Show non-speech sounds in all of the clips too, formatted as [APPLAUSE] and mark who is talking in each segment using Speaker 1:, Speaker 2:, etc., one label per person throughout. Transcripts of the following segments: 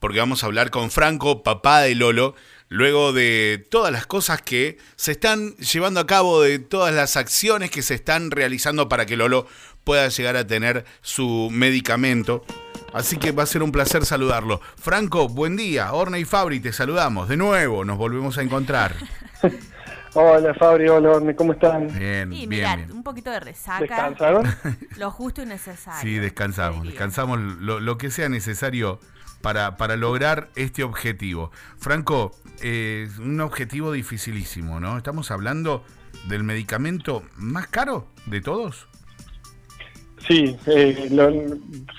Speaker 1: porque vamos a hablar con Franco, papá de Lolo, luego de todas las cosas que se están llevando a cabo, de todas las acciones que se están realizando para que Lolo pueda llegar a tener su medicamento. Así que va a ser un placer saludarlo. Franco, buen día. Orne y Fabri, te saludamos. De nuevo, nos volvemos a encontrar. [LAUGHS]
Speaker 2: Hola Fabri, hola Orne, ¿cómo están?
Speaker 1: Bien,
Speaker 3: Y
Speaker 1: bien,
Speaker 3: mirá,
Speaker 1: bien.
Speaker 3: un poquito de resaca.
Speaker 2: ¿Descansaron?
Speaker 3: Lo justo y necesario.
Speaker 1: Sí, descansamos. Descansamos lo, lo que sea necesario para, para lograr este objetivo. Franco, eh, es un objetivo dificilísimo, ¿no? Estamos hablando del medicamento más caro de todos.
Speaker 2: Sí, eh, lo-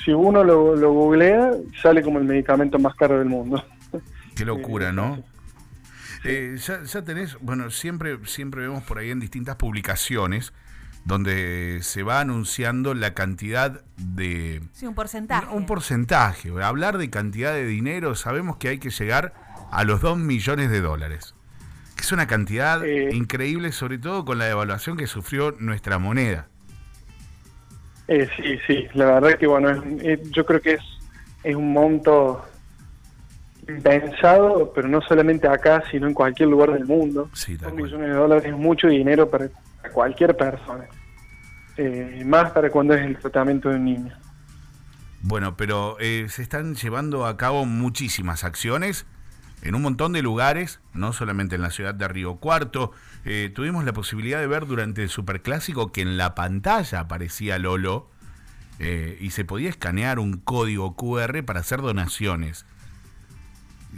Speaker 2: si uno lo, lo googlea, sale como el medicamento más caro del mundo.
Speaker 1: Qué locura,
Speaker 2: Sí,
Speaker 1: ¿no? Eh, ya, ya tenés, bueno, siempre, siempre vemos por ahí en distintas publicaciones donde se va anunciando la cantidad de...
Speaker 3: Sí, un porcentaje.
Speaker 1: Un porcentaje. Hablar de cantidad de dinero, sabemos que hay que llegar a los 2 millones de dólares. Que es una cantidad
Speaker 2: Eh.
Speaker 1: increíble, sobre todo con la devaluación que sufrió nuestra moneda.
Speaker 2: Eh, sí, sí, la verdad que bueno, es- eh, yo creo que es, es un monto impensado, pero no solamente acá, sino en cualquier lugar del mundo.
Speaker 1: Sí, cual.
Speaker 2: millones de dólares es mucho dinero para para cualquier persona. Eh, más para cuando es el tratamiento de un niño.
Speaker 1: Bueno, pero eh, se están llevando a cabo muchísimas acciones en un montón de lugares, no solamente en la ciudad de Río Cuarto. Eh, tuvimos la posibilidad de ver durante el Superclásico que en la pantalla aparecía Lolo eh, y se podía escanear un código QR para hacer donaciones.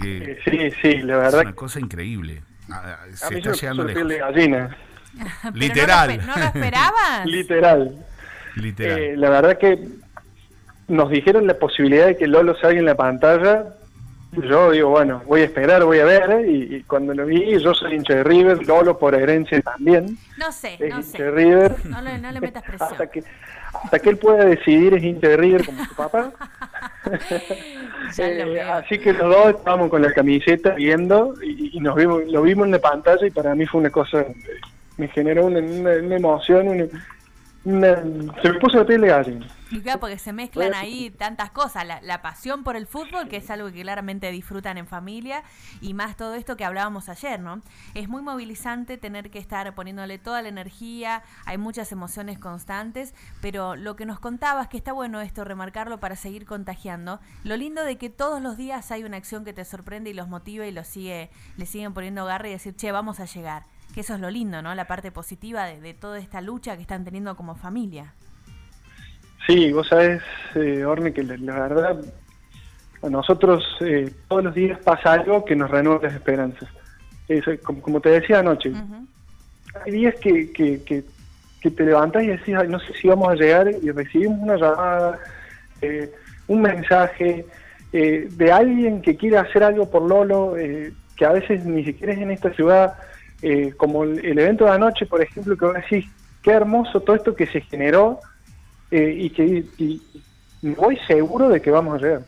Speaker 1: Eh,
Speaker 2: Eh, sí, sí, la
Speaker 1: es
Speaker 2: verdad
Speaker 1: una cosa increíble. Ah,
Speaker 2: A
Speaker 1: Se
Speaker 2: mí
Speaker 1: está llegando lejos.
Speaker 2: de gallina, [LAUGHS]
Speaker 1: Literal.
Speaker 3: ¿No lo, no lo [LAUGHS] esperabas?
Speaker 2: literal.
Speaker 1: Literal.
Speaker 2: Eh, la verdad que nos dijeron la posibilidad de que Lolo salga en la pantalla. Yo digo, bueno, voy a esperar, voy a ver. eh, Y, y cuando lo vi, yo soy hincha de River, Lolo por herencia también
Speaker 3: No sé,
Speaker 2: es
Speaker 3: no
Speaker 2: hincha
Speaker 3: sé.
Speaker 2: de River.
Speaker 3: No le, no le [LAUGHS] metas presión.
Speaker 2: hasta que hasta que él pueda decidir es hincha de River como su papá. [LAUGHS] Eh, así que los dos estábamos con la camiseta viendo y, y nos vimos, lo vimos en la pantalla y para mí fue una cosa, me generó una, una- una emoción, una, una- se me puso la piel de gallina.
Speaker 3: Y claro, porque se mezclan ahí tantas cosas, la, la pasión por el fútbol, que es algo que claramente disfrutan en familia, y más todo esto que hablábamos ayer, ¿no? Es muy movilizante tener que estar poniéndole toda la energía, hay muchas emociones constantes, pero lo que nos contabas, que está bueno esto, remarcarlo para seguir contagiando, lo lindo de que todos los días hay una acción que te sorprende y los motiva y los sigue, le siguen poniendo garra y decir, che, vamos a llegar. Que eso es lo lindo, ¿no? La parte positiva de, de toda esta lucha que están teniendo como familia.
Speaker 2: Sí, vos sabés, eh, Orne, que la, la verdad, a nosotros eh, todos los días pasa algo que nos renueva las esperanzas. Es, eh, como, como te decía anoche, hay días que, que, que, que te levantás y decís, "Ay, no sé si vamos a llegar, y recibimos una llamada, eh, un mensaje eh, de alguien que quiere hacer algo por Lolo, eh, que a veces ni siquiera es en esta ciudad, eh, como el, el evento de anoche, por ejemplo, que vos decís, qué hermoso todo esto que se generó, eh, y que y, y voy seguro de que vamos a llegar,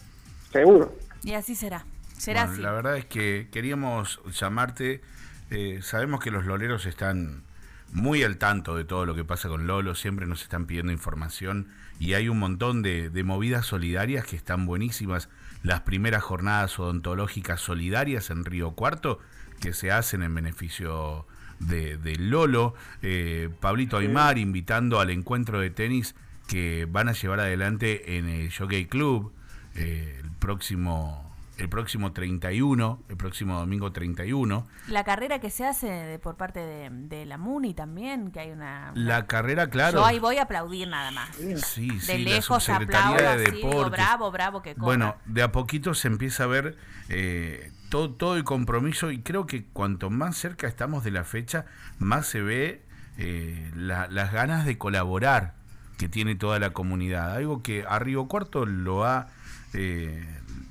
Speaker 2: seguro.
Speaker 3: Y así será. Será
Speaker 1: Bueno,
Speaker 3: así.
Speaker 1: La verdad es que queríamos llamarte. eh, sabemos que los loleros están muy al tanto de todo lo que pasa con Lolo, siempre nos están pidiendo información y hay un montón de, de movidas solidarias que están buenísimas. Las primeras jornadas odontológicas solidarias en Río Cuarto que se hacen en beneficio de, de Lolo. Eh, Pablito Aymar invitando al encuentro de tenis que van a llevar adelante en el Jockey Club eh, el próximo el próximo 31, el próximo domingo 31.
Speaker 3: La carrera que se hace de- por parte de, de la MUNI también, que hay una...
Speaker 1: La carrera, claro.
Speaker 3: Yo ahí voy a aplaudir nada más.
Speaker 1: Sí,
Speaker 3: De
Speaker 1: sí,
Speaker 3: lejos aplaudo,
Speaker 1: de
Speaker 3: digo,
Speaker 1: deportes.
Speaker 3: bravo, bravo que corra.
Speaker 1: Bueno, de a poquito se empieza a ver eh, todo, todo el compromiso y creo que cuanto más cerca estamos de la fecha, más se ve eh, la- las ganas de colaborar que tiene toda la comunidad. Algo que a Río Cuarto lo ha, eh,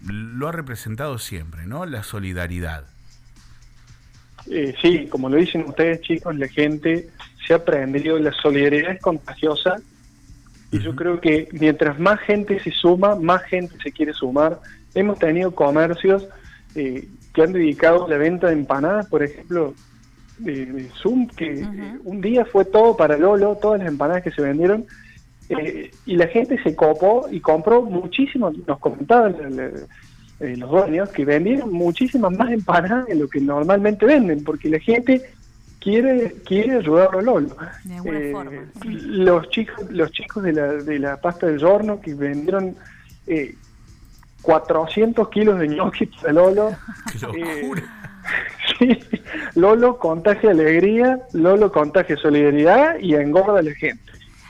Speaker 1: lo ha representado siempre, ¿no? La solidaridad.
Speaker 2: Eh, sí, como lo dicen ustedes chicos, la gente se ha aprendido, la solidaridad es contagiosa y yo creo que mientras más gente se suma, más gente se quiere sumar. Hemos tenido comercios eh, que han dedicado la venta de empanadas, por ejemplo, de, de Zoom, que eh, un día fue todo para Lolo, todas las empanadas que se vendieron, eh, y la gente se copó y compró muchísimo, nos comentaban la- eh, los dueños, que vendieron muchísimas más empanadas de lo que normalmente venden, porque la gente quiere quiere ayudarlo a Lolo.
Speaker 3: De alguna
Speaker 2: Eh,
Speaker 3: forma, sí.
Speaker 2: Los chicos los chicos de la, de la pasta del horno que vendieron eh, 400 kilos de ñoqui para Lolo.
Speaker 1: Qué
Speaker 2: Eh, [LAUGHS] sí, Lolo contagia alegría, Lolo contagia solidaridad y engorda a la gente.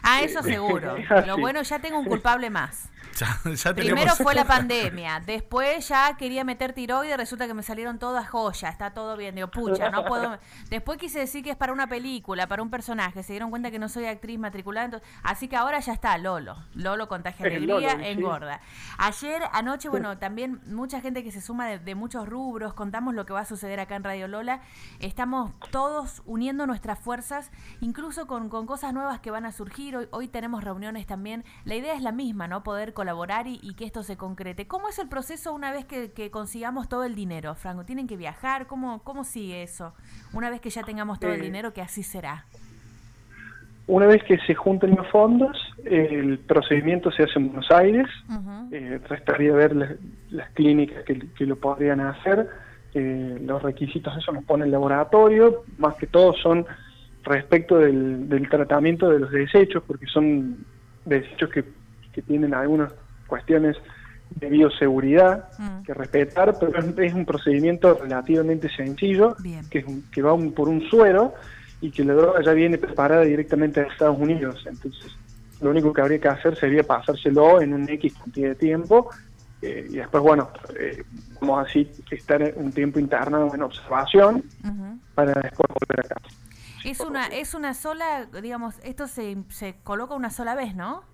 Speaker 3: Ah, eso [LAUGHS] seguro.
Speaker 2: así.
Speaker 3: Lo bueno, ya tengo un culpable más.
Speaker 1: Ya, [LAUGHS] ya
Speaker 3: Primero fue la pandemia, después ya quería meter tiroides, resulta que me salieron todas joyas, está todo bien, digo, pucha, no puedo... [LAUGHS] Después quise decir que es para una película, para un personaje, se dieron cuenta que no soy actriz matriculada, entonces- así que ahora ya está, Lolo, Lolo contagia alegría,
Speaker 2: Lolo, sí.
Speaker 3: engorda. Ayer, anoche, bueno, también mucha gente que se suma de, de muchos rubros, contamos lo que va a suceder acá en Radio Lola, estamos todos uniendo nuestras fuerzas, incluso con, con cosas nuevas que van a surgir, hoy, hoy tenemos reuniones también, la idea es la misma, ¿no? Poder colaborar y, y que esto se concrete. ¿Cómo es el proceso una vez que, que consigamos todo el dinero, Franco? ¿Tienen que viajar? ¿Cómo, ¿Cómo sigue eso? Una vez que ya tengamos todo el
Speaker 2: Eh,
Speaker 3: dinero, que así será.
Speaker 2: Una vez que se junten los fondos, el procedimiento se hace en Buenos Aires,
Speaker 3: Ujú.
Speaker 2: eh, restaría ver las, las clínicas que, que lo podrían hacer, eh, los requisitos eso nos pone el laboratorio, más que todo son respecto del, del tratamiento de los desechos, porque son desechos que, que tienen algunas cuestiones de bioseguridad
Speaker 3: Mm.
Speaker 2: que respetar, pero es, un procedimiento relativamente sencillo,
Speaker 3: Bien.
Speaker 2: que, es un- que va un- por un suero y que la droga ya viene preparada directamente de Estados Unidos. Entonces, lo único que habría que hacer sería pasárselo en un X cantidad de tiempo eh, y después, bueno, eh, vamos así estar un tiempo internado en observación para después volver a casa.
Speaker 3: Es una, es una sola, digamos, esto se, se coloca una sola vez, ¿no?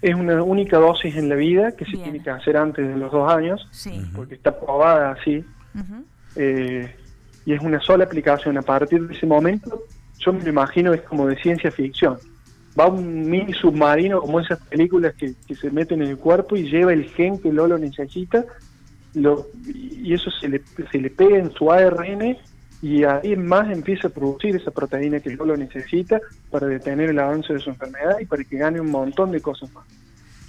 Speaker 2: Es una única dosis en la vida que se
Speaker 3: Bien.
Speaker 2: tiene que hacer antes de los dos años,
Speaker 3: Sí.
Speaker 2: porque está probada así. Eh, y es una sola aplicación. A partir de ese momento, yo me lo imagino es como de ciencia ficción. Va un mini submarino como esas películas que, que se meten en el cuerpo y lleva el gen que Lolo necesita lo, y eso se le, se le pega en su ARN y ahí más empieza a producir esa proteína que Lolo necesita para detener el avance de su enfermedad y para que gane un montón de cosas más.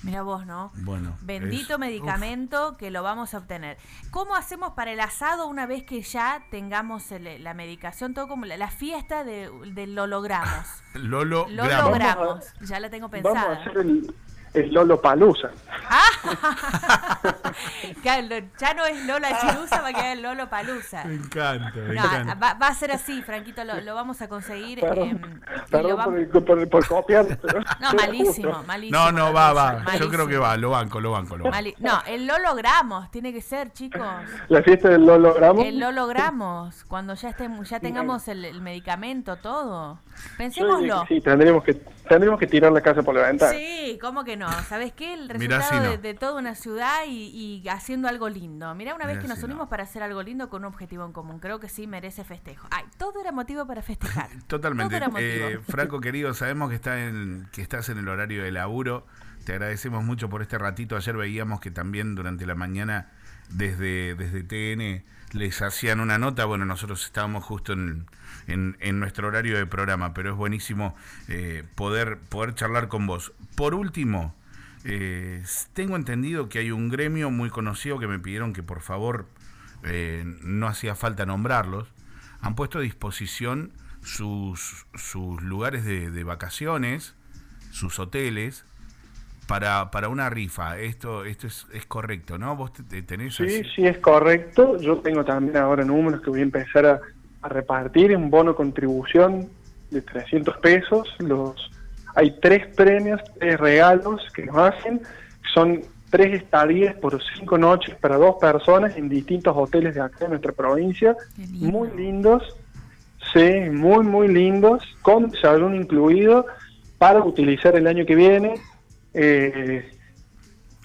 Speaker 3: Mira vos, ¿no?
Speaker 1: Bueno.
Speaker 3: Bendito
Speaker 1: es-
Speaker 3: medicamento que lo vamos a obtener. ¿Cómo hacemos para el asado una vez que ya tengamos el- la medicación? Todo como la, la fiesta de, de lo logramos.
Speaker 1: Uf, [LAUGHS] Lolo,
Speaker 3: Lo
Speaker 1: Gramo.
Speaker 3: logramos. Ya la tengo
Speaker 2: Vamos a
Speaker 3: pensada.
Speaker 2: hacer el, el Lolo Palusa. [LAUGHS]
Speaker 3: Lo- ya no es Lola Chirusa, va a quedar Lolo Palusa.
Speaker 1: Me encanta, me
Speaker 3: No,
Speaker 1: encanta.
Speaker 3: va, va a ser así, Franquito, lo, lo vamos a conseguir.
Speaker 2: Perdón,
Speaker 3: em,
Speaker 2: perdón
Speaker 3: vamos-
Speaker 2: por, el- por, por copiar. [LAUGHS]
Speaker 3: No, malísimo, malísimo.
Speaker 1: No, no, va, va. Yo creo que va, lo banco, lo banco, lo banco.
Speaker 3: Mali- no, el lo logramos, tiene que ser, chicos.
Speaker 2: La fiesta del lo logramos.
Speaker 3: El lo logramos, cuando ya estemos, ya tengamos el, el medicamento, todo. Pensémoslo.
Speaker 2: Sí, tendríamos que, tendríamos que tirar la casa por la ventana.
Speaker 3: Sí, ¿cómo que no? ¿Sabes qué? El resultado
Speaker 1: si no.
Speaker 3: de, de toda una ciudad y, y haciendo algo lindo. Mirá, una vez que nos
Speaker 1: no.
Speaker 3: unimos para hacer algo lindo con un objetivo en común. Creo que sí merece festejo. Ay, todo era motivo para festejar. [LAUGHS]
Speaker 1: Totalmente. Eh, Franco querido, sabemos que, está en, que estás en el horario de laburo. Te agradecemos mucho por este ratito. Ayer veíamos que también durante la mañana desde, desde TN les hacían una nota. Bueno, nosotros estábamos justo en, en- en nuestro horario de programa, pero es buenísimo eh, poder, poder charlar con vos. Por último, eh, tengo entendido que hay un gremio muy conocido que me pidieron que por favor eh, no hacía falta nombrarlos, han puesto a disposición sus, sus lugares de, de vacaciones, sus hoteles, para, para una rifa. Esto esto es, es correcto, ¿no? Vos te- te tenés
Speaker 2: Sí,
Speaker 1: así-
Speaker 2: sí, es correcto. Yo tengo también ahora números que voy a empezar a, a repartir un bono contribución de 300 pesos. Los Hay tres premios, tres regalos que nos hacen. Son tres estadías por cinco noches para dos personas en distintos hoteles de acá de nuestra provincia.
Speaker 3: Lindo.
Speaker 2: Muy lindos. Sí, muy, muy lindos, con desayuno incluido para utilizar el año que viene. Eh,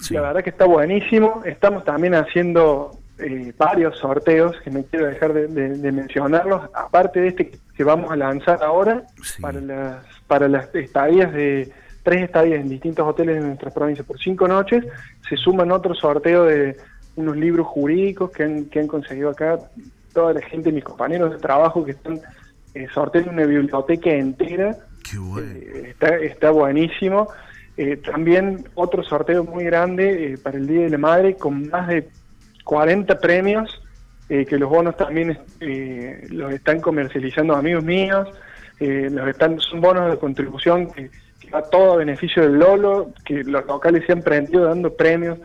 Speaker 1: Sí.
Speaker 2: La verdad que está buenísimo. Estamos también haciendo eh, varios sorteos que no quiero dejar de, de- de mencionarlos. Aparte de este que vamos a lanzar ahora
Speaker 1: Sí.
Speaker 2: para las para las estadías de tres estadías en distintos hoteles de nuestra provincia por cinco noches, se suman otro sorteo de unos libros jurídicos que han, que han conseguido acá toda la gente, mis compañeros de trabajo que están eh, sorteando una biblioteca entera
Speaker 1: Qué bueno.
Speaker 2: eh, está, está buenísimo. Eh, también otro sorteo muy grande para el Día de la Madre con más de 40 premios, eh, que los bonos también eh, los están comercializando amigos míos, eh, los están, son bonos de contribución que, va todo a beneficio del Lolo, que los locales se han prendido dando premios.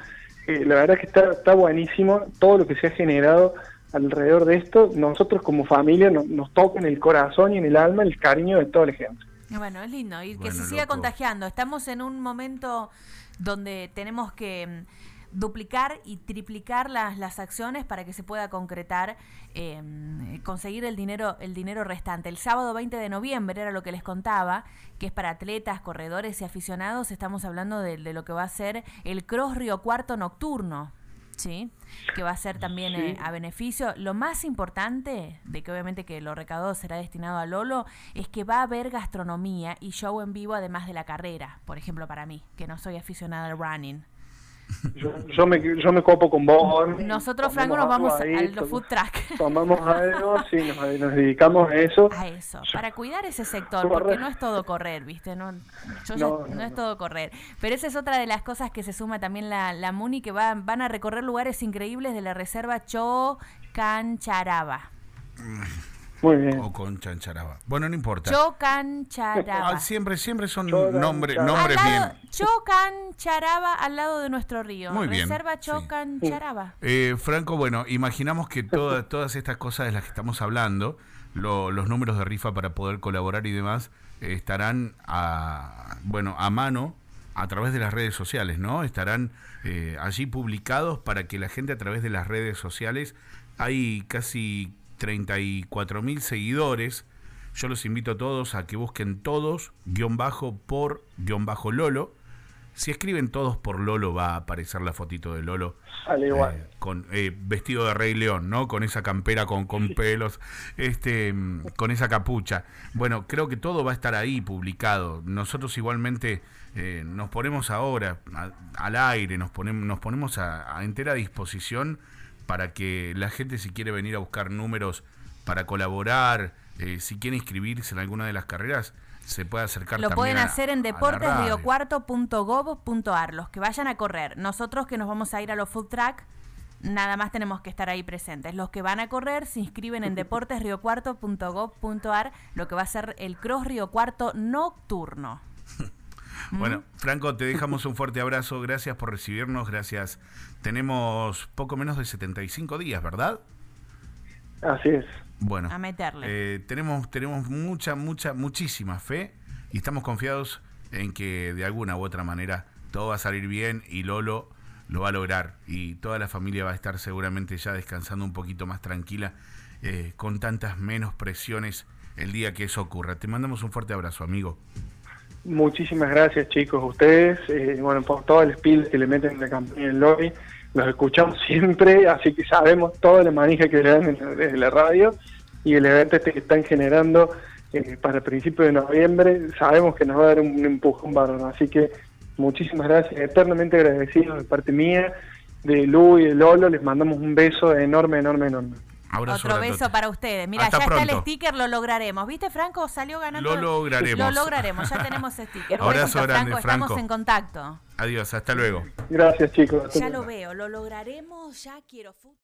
Speaker 2: la verdad que está, está buenísimo todo lo que se ha generado alrededor de esto. Nosotros como familia nos toca en el corazón y en el alma el cariño de toda la gente.
Speaker 3: Bueno, es lindo y que se siga contagiando. Estamos en un momento donde tenemos que duplicar y triplicar las, las acciones para que se pueda concretar, em, conseguir el dinero, el dinero restante. El sábado 20 de noviembre era lo que les contaba, que es para atletas, corredores y aficionados. Estamos hablando de, de lo que va a ser el Cross Río Cuarto Nocturno. ¿sí? que va a ser también eh, a beneficio. Lo más importante, de que obviamente que lo recaudado será destinado a Lolo, es que va a haber gastronomía y show en vivo además de la carrera, por ejemplo para mí, que no soy aficionada al running.
Speaker 2: Yo, me, yo me copo con vos.
Speaker 3: Nosotros, Franco, nos vamos al food track. [LAUGHS]
Speaker 2: Tomamos algo, sí, nos, dedicamos a eso.
Speaker 3: A eso, para cuidar ese sector, porque no es todo correr, ¿viste? No, no, es todo correr. Pero esa es otra de las cosas que se suma también la, la MUNI, que va, van a recorrer lugares increíbles de la reserva Cho Cancharaba. [LAUGHS]
Speaker 2: Muy bien.
Speaker 1: O con Chancharaba. Bueno, no importa.
Speaker 3: Chocancharaba.
Speaker 1: Ah, siempre, siempre son nombres bien.
Speaker 3: Chocancharaba al lado de nuestro río.
Speaker 1: Muy bien.
Speaker 3: Reserva Chocancharaba.
Speaker 1: Eh, Franco, bueno, imaginamos que todas [LAUGHS] todas estas cosas de las que estamos hablando, los números de rifa para poder colaborar y demás, eh, estarán a, bueno, a mano a través de las redes sociales, ¿no? Estarán eh, allí publicados para que la gente a través de las redes sociales, hay casi 34 mil seguidores. Yo los invito a todos a que busquen todos, guion bajo por, guion bajo Lolo. Si escriben todos por Lolo va a aparecer la fotito de Lolo.
Speaker 2: igual.
Speaker 1: Eh, con eh, vestido de Rey León, ¿no? Con esa campera con, con pelos, este, con esa capucha. Bueno, creo que todo va a estar ahí publicado. Nosotros igualmente eh, nos ponemos ahora al aire, nos ponemos, nos ponemos a, a entera disposición para que la gente si quiere venir a buscar números para colaborar, eh, si quiere inscribirse en alguna de las carreras, se puede acercar
Speaker 3: Lo pueden hacer en deportesriocuarto.gov.ar, los que vayan a correr. Nosotros que nos vamos a ir a los food track, nada más tenemos que estar ahí presentes. Los que van a correr se inscriben en [LAUGHS] deportesriocuarto.gov.ar, lo que va a ser el Cross Río Cuarto nocturno. [LAUGHS]
Speaker 1: Bueno, Franco, te dejamos un fuerte abrazo. Gracias por recibirnos. Gracias. Tenemos poco menos de 75 días, ¿verdad?
Speaker 2: Así es.
Speaker 1: Bueno,
Speaker 3: a meterle.
Speaker 1: Eh, tenemos, tenemos mucha, mucha, muchísima fe y estamos confiados en que de alguna u otra manera todo va a salir bien y Lolo lo va a lograr y toda la familia va a estar seguramente ya descansando un poquito más tranquila eh, con tantas menos presiones el día que eso ocurra. Te mandamos un fuerte abrazo, amigo.
Speaker 2: Muchísimas gracias, chicos, ustedes, eh, bueno, por todo el spill que le meten en la campaña del lobby. Los escuchamos [LAUGHS] siempre, así que sabemos toda la manija que le dan desde la radio y el evento este que están generando eh, para principios de noviembre, sabemos que nos va a dar un, empujón varón. Así que muchísimas gracias, eternamente agradecidos de parte mía, de Lu y de Lolo, les mandamos un beso enorme, enorme, enorme.
Speaker 3: Otro beso para ustedes. Mira, ya está el sticker, lo lograremos. ¿Viste, Franco? Salió ganando.
Speaker 1: Lo lograremos.
Speaker 3: Lo lograremos, ya tenemos sticker.
Speaker 1: Abrazo grande, Franco,
Speaker 3: Estamos en contacto.
Speaker 1: Adiós, hasta luego.
Speaker 2: Gracias, chicos.
Speaker 3: Ya lo veo, lo lograremos, ya quiero fútbol.